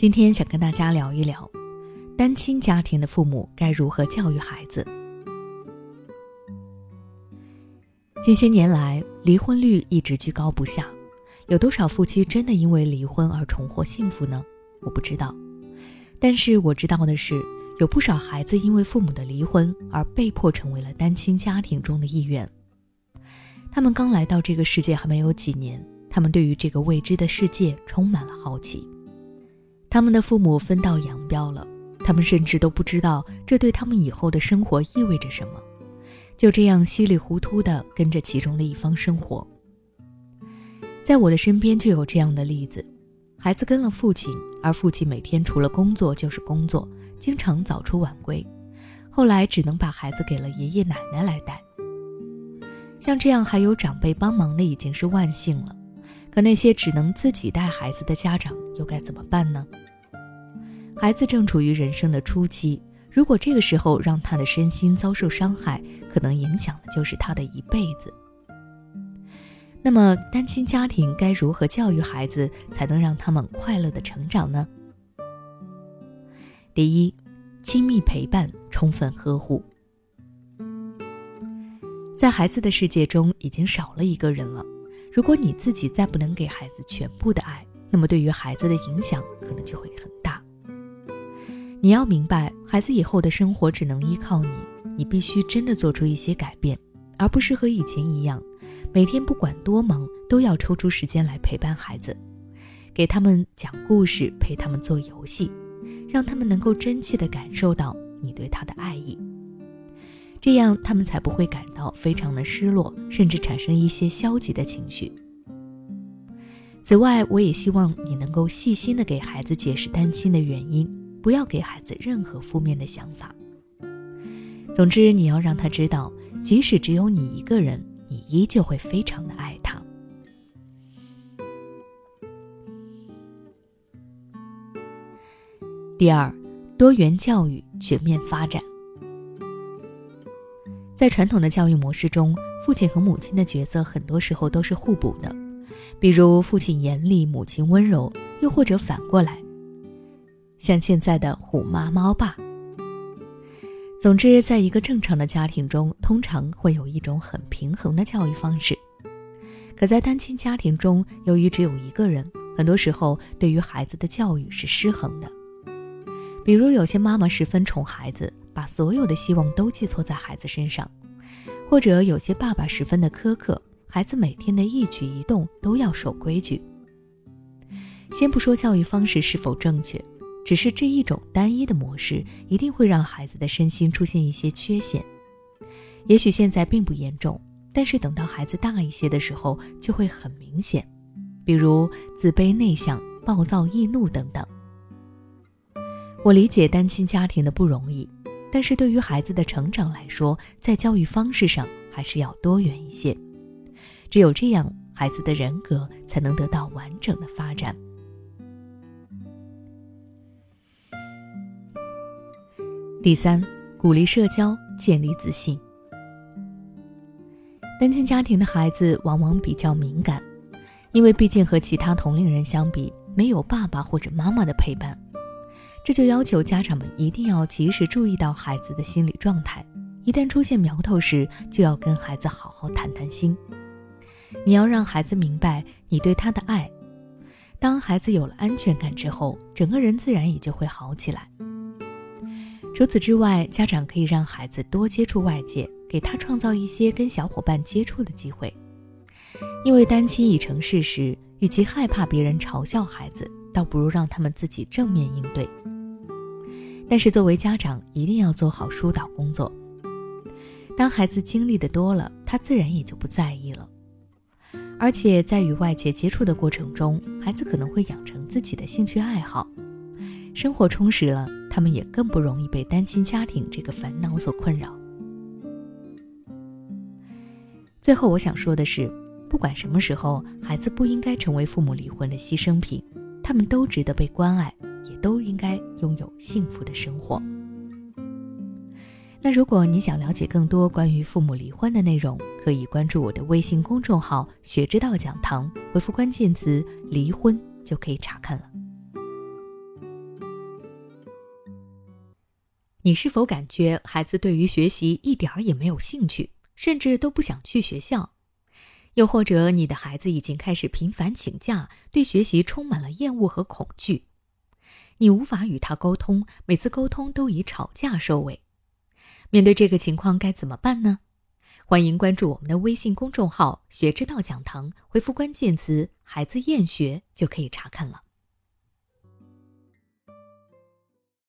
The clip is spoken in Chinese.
今天想跟大家聊一聊，单亲家庭的父母该如何教育孩子。近些年来，离婚率一直居高不下，有多少夫妻真的因为离婚而重获幸福呢？我不知道，但是我知道的是，有不少孩子因为父母的离婚而被迫成为了单亲家庭中的一员。他们刚来到这个世界还没有几年，他们对于这个未知的世界充满了好奇。他们的父母分道扬镳了，他们甚至都不知道这对他们以后的生活意味着什么，就这样稀里糊涂地跟着其中的一方生活。在我的身边就有这样的例子：孩子跟了父亲，而父亲每天除了工作就是工作，经常早出晚归，后来只能把孩子给了爷爷奶奶来带。像这样还有长辈帮忙的已经是万幸了。可那些只能自己带孩子的家长又该怎么办呢？孩子正处于人生的初期，如果这个时候让他的身心遭受伤害，可能影响的就是他的一辈子。那么，单亲家庭该如何教育孩子，才能让他们快乐的成长呢？第一，亲密陪伴，充分呵护。在孩子的世界中，已经少了一个人了。如果你自己再不能给孩子全部的爱，那么对于孩子的影响可能就会很大。你要明白，孩子以后的生活只能依靠你，你必须真的做出一些改变，而不是和以前一样，每天不管多忙都要抽出时间来陪伴孩子，给他们讲故事，陪他们做游戏，让他们能够真切地感受到你对他的爱意。这样，他们才不会感到非常的失落，甚至产生一些消极的情绪。此外，我也希望你能够细心的给孩子解释担心的原因，不要给孩子任何负面的想法。总之，你要让他知道，即使只有你一个人，你依旧会非常的爱他。第二，多元教育全面发展。在传统的教育模式中，父亲和母亲的角色很多时候都是互补的，比如父亲严厉，母亲温柔，又或者反过来，像现在的虎妈猫爸。总之，在一个正常的家庭中，通常会有一种很平衡的教育方式。可在单亲家庭中，由于只有一个人，很多时候对于孩子的教育是失衡的。比如，有些妈妈十分宠孩子。把所有的希望都寄托在孩子身上，或者有些爸爸十分的苛刻，孩子每天的一举一动都要守规矩。先不说教育方式是否正确，只是这一种单一的模式一定会让孩子的身心出现一些缺陷。也许现在并不严重，但是等到孩子大一些的时候就会很明显，比如自卑、内向、暴躁、易怒等等。我理解单亲家庭的不容易。但是对于孩子的成长来说，在教育方式上还是要多元一些，只有这样，孩子的人格才能得到完整的发展。第三，鼓励社交，建立自信。单亲家庭的孩子往往比较敏感，因为毕竟和其他同龄人相比，没有爸爸或者妈妈的陪伴。这就要求家长们一定要及时注意到孩子的心理状态，一旦出现苗头时，就要跟孩子好好谈谈心。你要让孩子明白你对他的爱。当孩子有了安全感之后，整个人自然也就会好起来。除此之外，家长可以让孩子多接触外界，给他创造一些跟小伙伴接触的机会。因为单亲已成事实，与其害怕别人嘲笑孩子，倒不如让他们自己正面应对。但是作为家长，一定要做好疏导工作。当孩子经历的多了，他自然也就不在意了。而且在与外界接触的过程中，孩子可能会养成自己的兴趣爱好，生活充实了，他们也更不容易被单亲家庭这个烦恼所困扰。最后，我想说的是，不管什么时候，孩子不应该成为父母离婚的牺牲品，他们都值得被关爱。也都应该拥有幸福的生活。那如果你想了解更多关于父母离婚的内容，可以关注我的微信公众号“学之道讲堂”，回复关键词“离婚”就可以查看了。你是否感觉孩子对于学习一点儿也没有兴趣，甚至都不想去学校？又或者你的孩子已经开始频繁请假，对学习充满了厌恶和恐惧？你无法与他沟通，每次沟通都以吵架收尾。面对这个情况该怎么办呢？欢迎关注我们的微信公众号“学之道讲堂”，回复关键词“孩子厌学”就可以查看了。